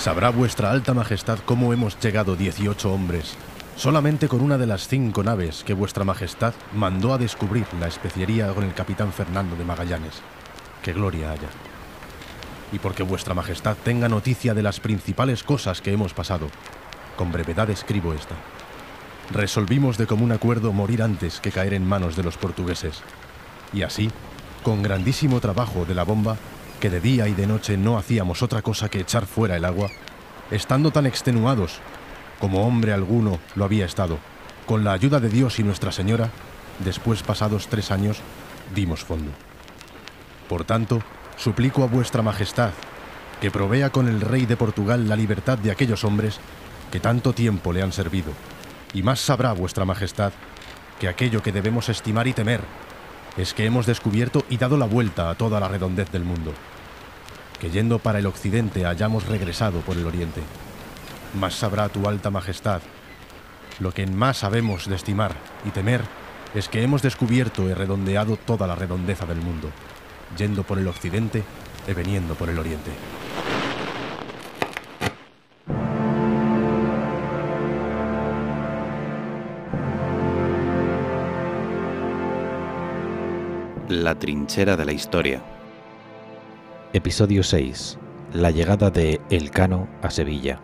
Sabrá vuestra alta majestad cómo hemos llegado 18 hombres, solamente con una de las cinco naves que vuestra majestad mandó a descubrir la especiería con el capitán Fernando de Magallanes. Que gloria haya. Y porque vuestra majestad tenga noticia de las principales cosas que hemos pasado, con brevedad escribo esta. Resolvimos de común acuerdo morir antes que caer en manos de los portugueses. Y así, con grandísimo trabajo de la bomba, que de día y de noche no hacíamos otra cosa que echar fuera el agua, estando tan extenuados como hombre alguno lo había estado, con la ayuda de Dios y Nuestra Señora, después pasados tres años, dimos fondo. Por tanto, suplico a vuestra Majestad que provea con el rey de Portugal la libertad de aquellos hombres que tanto tiempo le han servido, y más sabrá vuestra Majestad que aquello que debemos estimar y temer es que hemos descubierto y dado la vuelta a toda la redondez del mundo, que yendo para el occidente hayamos regresado por el oriente. Más sabrá tu alta majestad. Lo que en más sabemos de estimar y temer es que hemos descubierto y redondeado toda la redondeza del mundo, yendo por el occidente y veniendo por el oriente. La trinchera de la historia. Episodio 6. La llegada de Elcano a Sevilla.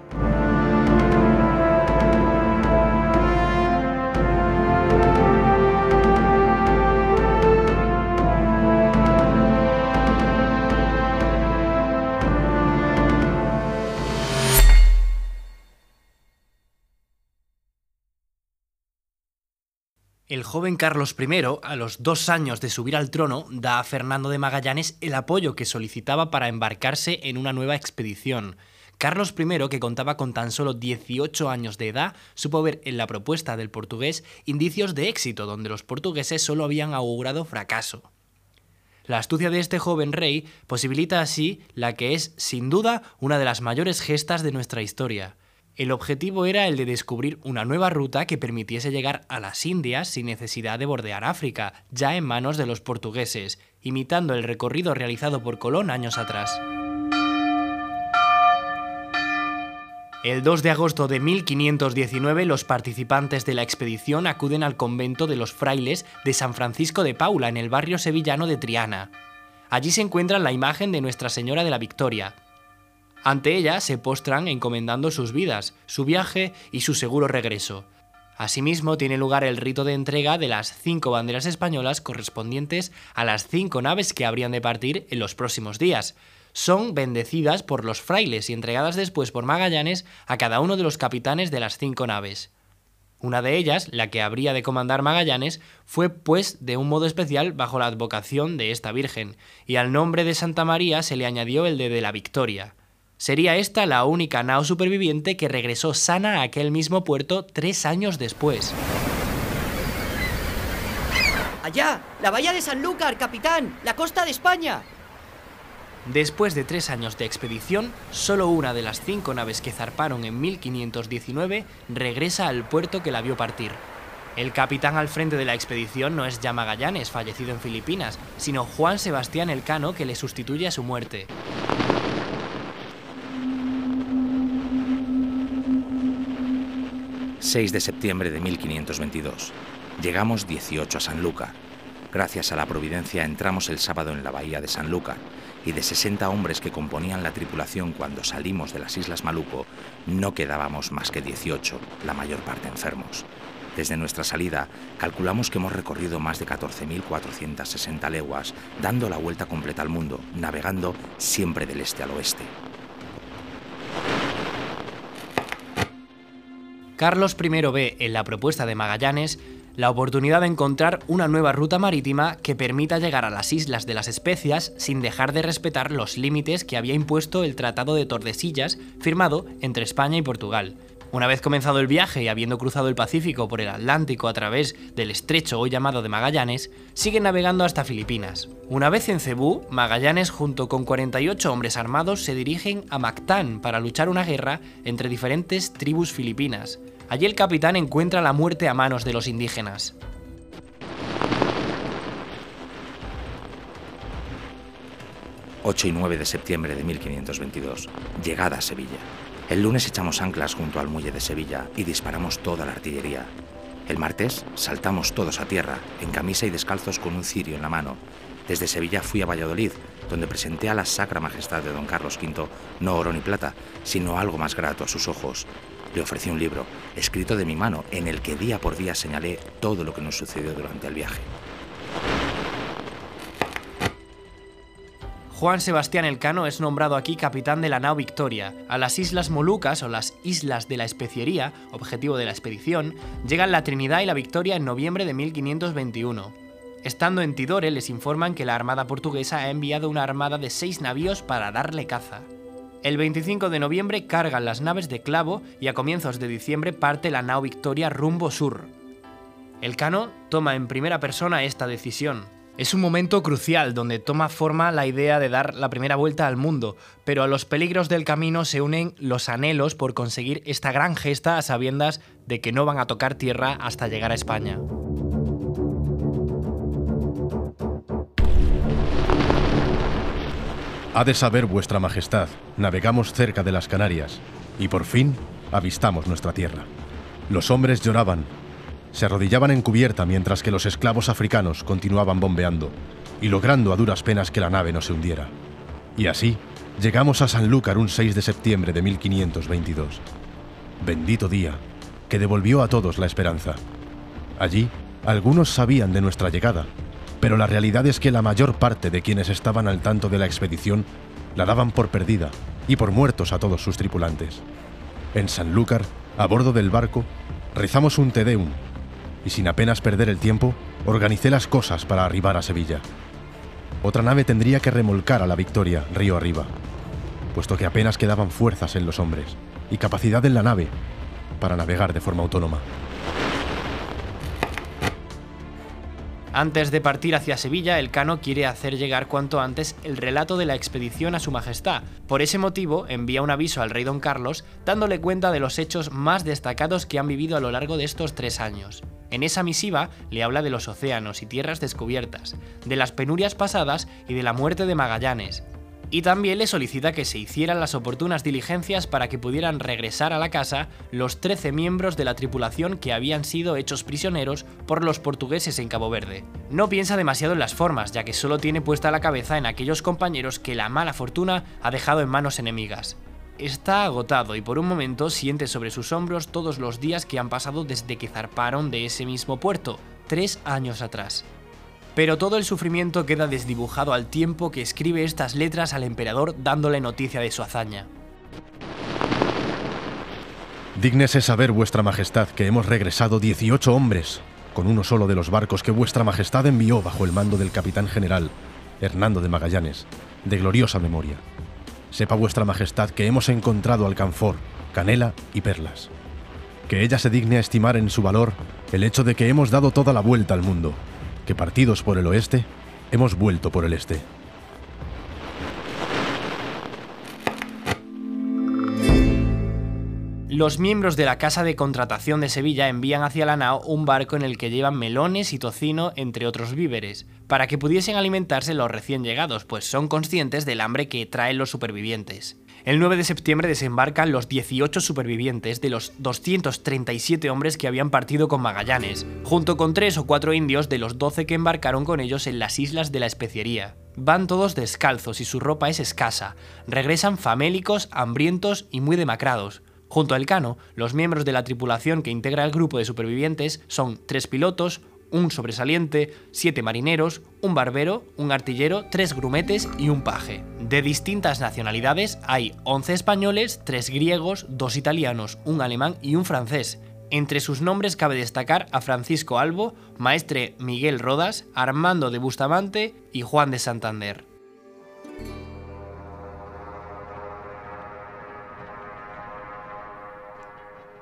El joven Carlos I, a los dos años de subir al trono, da a Fernando de Magallanes el apoyo que solicitaba para embarcarse en una nueva expedición. Carlos I, que contaba con tan solo 18 años de edad, supo ver en la propuesta del portugués indicios de éxito donde los portugueses solo habían augurado fracaso. La astucia de este joven rey posibilita así la que es, sin duda, una de las mayores gestas de nuestra historia. El objetivo era el de descubrir una nueva ruta que permitiese llegar a las Indias sin necesidad de bordear África, ya en manos de los portugueses, imitando el recorrido realizado por Colón años atrás. El 2 de agosto de 1519 los participantes de la expedición acuden al convento de los frailes de San Francisco de Paula en el barrio sevillano de Triana. Allí se encuentra la imagen de Nuestra Señora de la Victoria, ante ella se postran encomendando sus vidas, su viaje y su seguro regreso. Asimismo, tiene lugar el rito de entrega de las cinco banderas españolas correspondientes a las cinco naves que habrían de partir en los próximos días. Son bendecidas por los frailes y entregadas después por Magallanes a cada uno de los capitanes de las cinco naves. Una de ellas, la que habría de comandar Magallanes, fue pues de un modo especial bajo la advocación de esta Virgen, y al nombre de Santa María se le añadió el de, la Victoria. Sería esta la única nao superviviente que regresó sana a aquel mismo puerto tres años después. ¡Allá! ¡La bahía de Sanlúcar, capitán! ¡La costa de España! Después de tres años de expedición, solo una de las cinco naves que zarparon en 1519 regresa al puerto que la vio partir. El capitán al frente de la expedición no es ya Magallanes, fallecido en Filipinas, sino Juan Sebastián Elcano, que le sustituye a su muerte. 6 de septiembre de 1522. Llegamos 18 a Sanlúcar. Gracias a la providencia entramos el sábado en la bahía de Sanlúcar y de 60 hombres que componían la tripulación cuando salimos de las Islas Maluco, no quedábamos más que 18, la mayor parte enfermos. Desde nuestra salida, calculamos que hemos recorrido más de 14.460 leguas, dando la vuelta completa al mundo, navegando siempre del este al oeste. Carlos I ve en la propuesta de Magallanes la oportunidad de encontrar una nueva ruta marítima que permita llegar a las Islas de las Especias sin dejar de respetar los límites que había impuesto el Tratado de Tordesillas firmado entre España y Portugal. Una vez comenzado el viaje y habiendo cruzado el Pacífico por el Atlántico a través del estrecho hoy llamado de Magallanes, siguen navegando hasta Filipinas. Una vez en Cebú, Magallanes junto con 48 hombres armados se dirigen a Mactán para luchar una guerra entre diferentes tribus filipinas. Allí el capitán encuentra la muerte a manos de los indígenas. ...8 y 9 de septiembre de 1522... ...llegada a Sevilla El lunes echamos anclas junto al muelle de Sevilla y disparamos toda la artillería. El martes saltamos todos a tierra, en camisa y descalzos con un cirio en la mano. Desde Sevilla fui a Valladolid, donde presenté a la Sacra Majestad de Don Carlos V no oro ni plata, sino algo más grato a sus ojos. Le ofrecí un libro, escrito de mi mano, en el que día por día señalé todo lo que nos sucedió durante el viaje. Juan Sebastián Elcano es nombrado aquí capitán de la nao Victoria. A las Islas Molucas o las Islas de la Especiería, objetivo de la expedición, llegan la Trinidad y la Victoria en noviembre de 1521. Estando en Tidore les informan que la Armada portuguesa ha enviado una armada de seis navíos para darle caza. El 25 de noviembre cargan las naves de Clavo y a comienzos de diciembre parte la nao Victoria rumbo sur. Elcano toma en primera persona esta decisión, es un momento crucial donde toma forma la idea de dar la primera vuelta al mundo, pero a los peligros del camino se unen los anhelos por conseguir esta gran gesta a sabiendas de que no van a tocar tierra hasta llegar a España. Ha de saber vuestra majestad, navegamos cerca de las Canarias y por fin avistamos nuestra tierra. Los hombres lloraban, se arrodillaban en cubierta mientras que los esclavos africanos continuaban bombeando y logrando a duras penas que la nave no se hundiera. Y así, llegamos a Sanlúcar un 6 de septiembre de 1522. Bendito día, que devolvió a todos la esperanza. Allí, algunos sabían de nuestra llegada, pero la realidad es que la mayor parte de quienes estaban al tanto de la expedición la daban por perdida y por muertos a todos sus tripulantes. En Sanlúcar, a bordo del barco, rezamos un Te Deum y sin apenas perder el tiempo, organicé las cosas para arribar a Sevilla. Otra nave tendría que remolcar a la Victoria río arriba, puesto que apenas quedaban fuerzas en los hombres y capacidad en la nave para navegar de forma autónoma. Antes de partir hacia Sevilla, el Cano quiere hacer llegar cuanto antes el relato de la expedición a su majestad. Por ese motivo, envía un aviso al rey don Carlos, dándole cuenta de los hechos más destacados que han vivido a lo largo de estos tres años. En esa misiva le habla de los océanos y tierras descubiertas, de las penurias pasadas y de la muerte de Magallanes, y también le solicita que se hicieran las oportunas diligencias para que pudieran regresar a la casa los 13 miembros de la tripulación que habían sido hechos prisioneros por los portugueses en Cabo Verde. No piensa demasiado en las formas, ya que solo tiene puesta la cabeza en aquellos compañeros que la mala fortuna ha dejado en manos enemigas. Está agotado y por un momento siente sobre sus hombros todos los días que han pasado desde que zarparon de ese mismo puerto, tres años atrás. Pero todo el sufrimiento queda desdibujado al tiempo que escribe estas letras al emperador dándole noticia de su hazaña. Dígnese saber, vuestra majestad, que hemos regresado 18 hombres, con uno solo de los barcos que vuestra majestad envió bajo el mando del capitán general, Hernando de Magallanes, de gloriosa memoria. Sepa vuestra majestad que hemos encontrado alcanfor, canela y perlas. Que ella se digne a estimar en su valor el hecho de que hemos dado toda la vuelta al mundo, que partidos por el oeste, hemos vuelto por el este. Los miembros de la Casa de Contratación de Sevilla envían hacia la nao un barco en el que llevan melones y tocino, entre otros víveres, para que pudiesen alimentarse los recién llegados, pues son conscientes del hambre que traen los supervivientes. El 9 de septiembre desembarcan los 18 supervivientes de los 237 hombres que habían partido con Magallanes, junto con 3 o 4 indios de los 12 que embarcaron con ellos en las islas de la Especiería. Van todos descalzos y su ropa es escasa, regresan famélicos, hambrientos y muy demacrados. Junto al Cano, los miembros de la tripulación que integra el grupo de supervivientes son tres pilotos, un sobresaliente, siete marineros, un barbero, un artillero, tres grumetes y un paje. De distintas nacionalidades hay 11 españoles, 3 griegos, 2 italianos, un alemán y un francés. Entre sus nombres cabe destacar a Francisco Albo, maestre Miguel Rodas, Armando de Bustamante y Juan de Santander.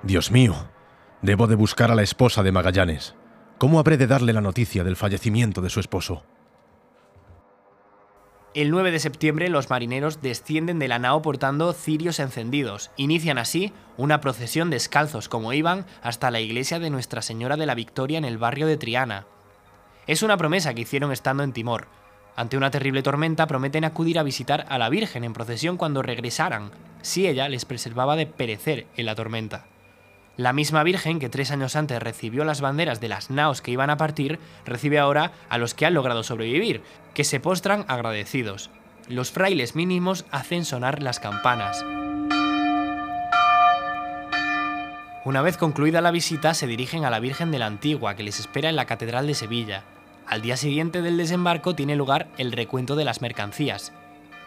Dios mío, debo de buscar a la esposa de Magallanes. ¿Cómo habré de darle la noticia del fallecimiento de su esposo? El 9 de septiembre los marineros descienden de la nao portando cirios encendidos. Inician así una procesión descalzos como iban hasta la iglesia de Nuestra Señora de la Victoria en el barrio de Triana. Es una promesa que hicieron estando en Timor. Ante una terrible tormenta prometen acudir a visitar a la Virgen en procesión cuando regresaran, si ella les preservaba de perecer en la tormenta. La misma Virgen que tres años antes recibió las banderas de las naos que iban a partir, recibe ahora a los que han logrado sobrevivir, que se postran agradecidos. Los frailes mínimos hacen sonar las campanas. Una vez concluida la visita, se dirigen a la Virgen de la Antigua, que les espera en la Catedral de Sevilla. Al día siguiente del desembarco tiene lugar el recuento de las mercancías.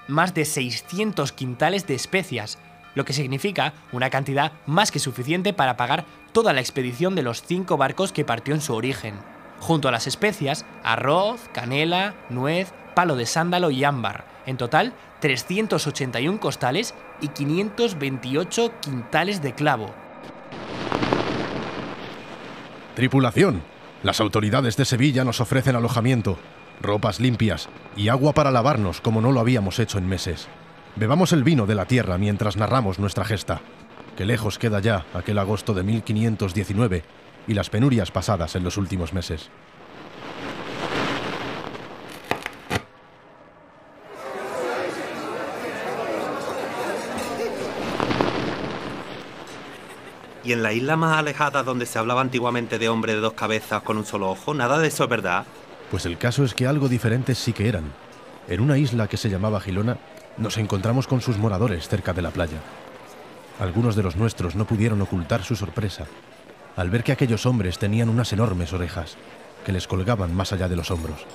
Más de 600 quintales de especias, lo que significa una cantidad más que suficiente para pagar toda la expedición de los cinco barcos que partió en su origen. Junto a las especias, arroz, canela, nuez, palo de sándalo y ámbar. En total, 381 costales y 528 quintales de clavo. Tripulación, las autoridades de Sevilla nos ofrecen alojamiento, ropas limpias y agua para lavarnos como no lo habíamos hecho en meses. Bebamos el vino de la tierra mientras narramos nuestra gesta, que lejos queda ya aquel agosto de 1519 y las penurias pasadas en los últimos meses. Y en la isla más alejada donde se hablaba antiguamente de hombre de dos cabezas con un solo ojo, nada de eso es verdad. Pues el caso es que algo diferentes sí que eran. En una isla que se llamaba Gilona, nos encontramos con sus moradores cerca de la playa. Algunos de los nuestros no pudieron ocultar su sorpresa al ver que aquellos hombres tenían unas enormes orejas que les colgaban más allá de los hombros.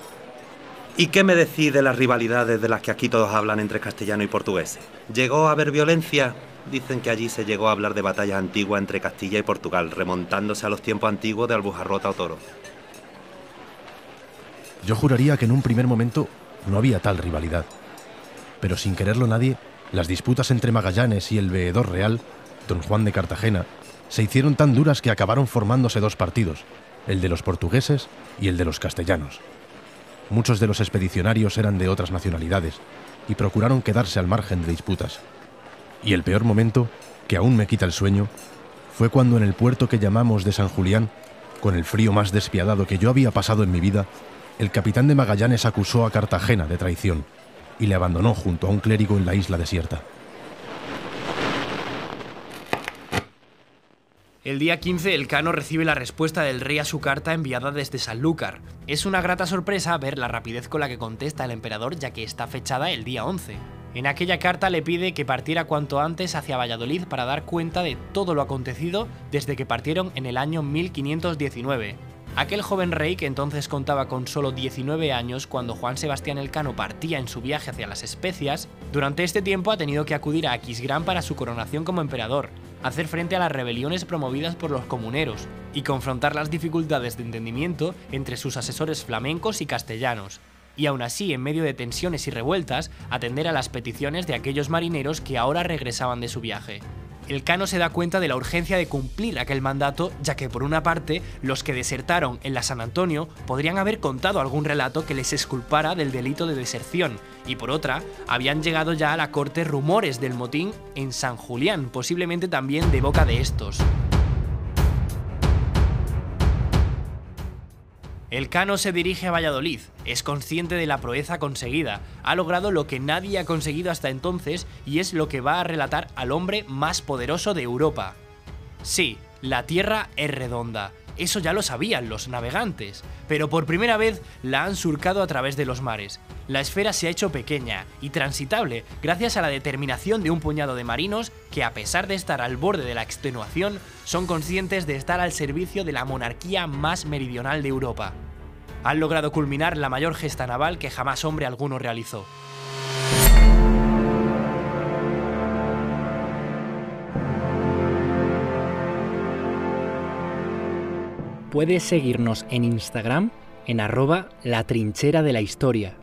¿Y qué me decís de las rivalidades de las que aquí todos hablan entre castellano y portugués? ¿Llegó a haber violencia? Dicen que allí se llegó a hablar de batallas antiguas entre Castilla y Portugal, remontándose a los tiempos antiguos de Albujarrota o Toro. Yo juraría que en un primer momento no había tal rivalidad. Pero sin quererlo nadie, las disputas entre Magallanes y el veedor real, don Juan de Cartagena, se hicieron tan duras que acabaron formándose dos partidos, el de los portugueses y el de los castellanos. Muchos de los expedicionarios eran de otras nacionalidades y procuraron quedarse al margen de disputas. Y el peor momento, que aún me quita el sueño, fue cuando en el puerto que llamamos de San Julián, con el frío más despiadado que yo había pasado en mi vida, el capitán de Magallanes acusó a Cartagena de traición y le abandonó junto a un clérigo en la isla desierta. El día 15 el Cano recibe la respuesta del rey a su carta enviada desde Sanlúcar. Es una grata sorpresa ver la rapidez con la que contesta el emperador ya que está fechada el día 11. En aquella carta le pide que partiera cuanto antes hacia Valladolid para dar cuenta de todo lo acontecido desde que partieron en el año 1519. Aquel joven rey, que entonces contaba con solo 19 años cuando Juan Sebastián Elcano partía en su viaje hacia las Especias, durante este tiempo ha tenido que acudir a Aquisgrán para su coronación como emperador, hacer frente a las rebeliones promovidas por los comuneros y confrontar las dificultades de entendimiento entre sus asesores flamencos y castellanos, y aún así, en medio de tensiones y revueltas, atender a las peticiones de aquellos marineros que ahora regresaban de su viaje. El Cano se da cuenta de la urgencia de cumplir aquel mandato, ya que por una parte, los que desertaron en la San Antonio podrían haber contado algún relato que les exculpara del delito de deserción, y por otra, habían llegado ya a la corte rumores del motín en San Julián, posiblemente también de boca de estos. El Cano se dirige a Valladolid, es consciente de la proeza conseguida, ha logrado lo que nadie ha conseguido hasta entonces y es lo que va a relatar al hombre más poderoso de Europa. Sí, la Tierra es redonda, eso ya lo sabían los navegantes, pero por primera vez la han surcado a través de los mares. La esfera se ha hecho pequeña y transitable gracias a la determinación de un puñado de marinos que a pesar de estar al borde de la extenuación, son conscientes de estar al servicio de la monarquía más meridional de Europa. Han logrado culminar la mayor gesta naval que jamás hombre alguno realizó. Puedes seguirnos en Instagram en arroba la trinchera de la historia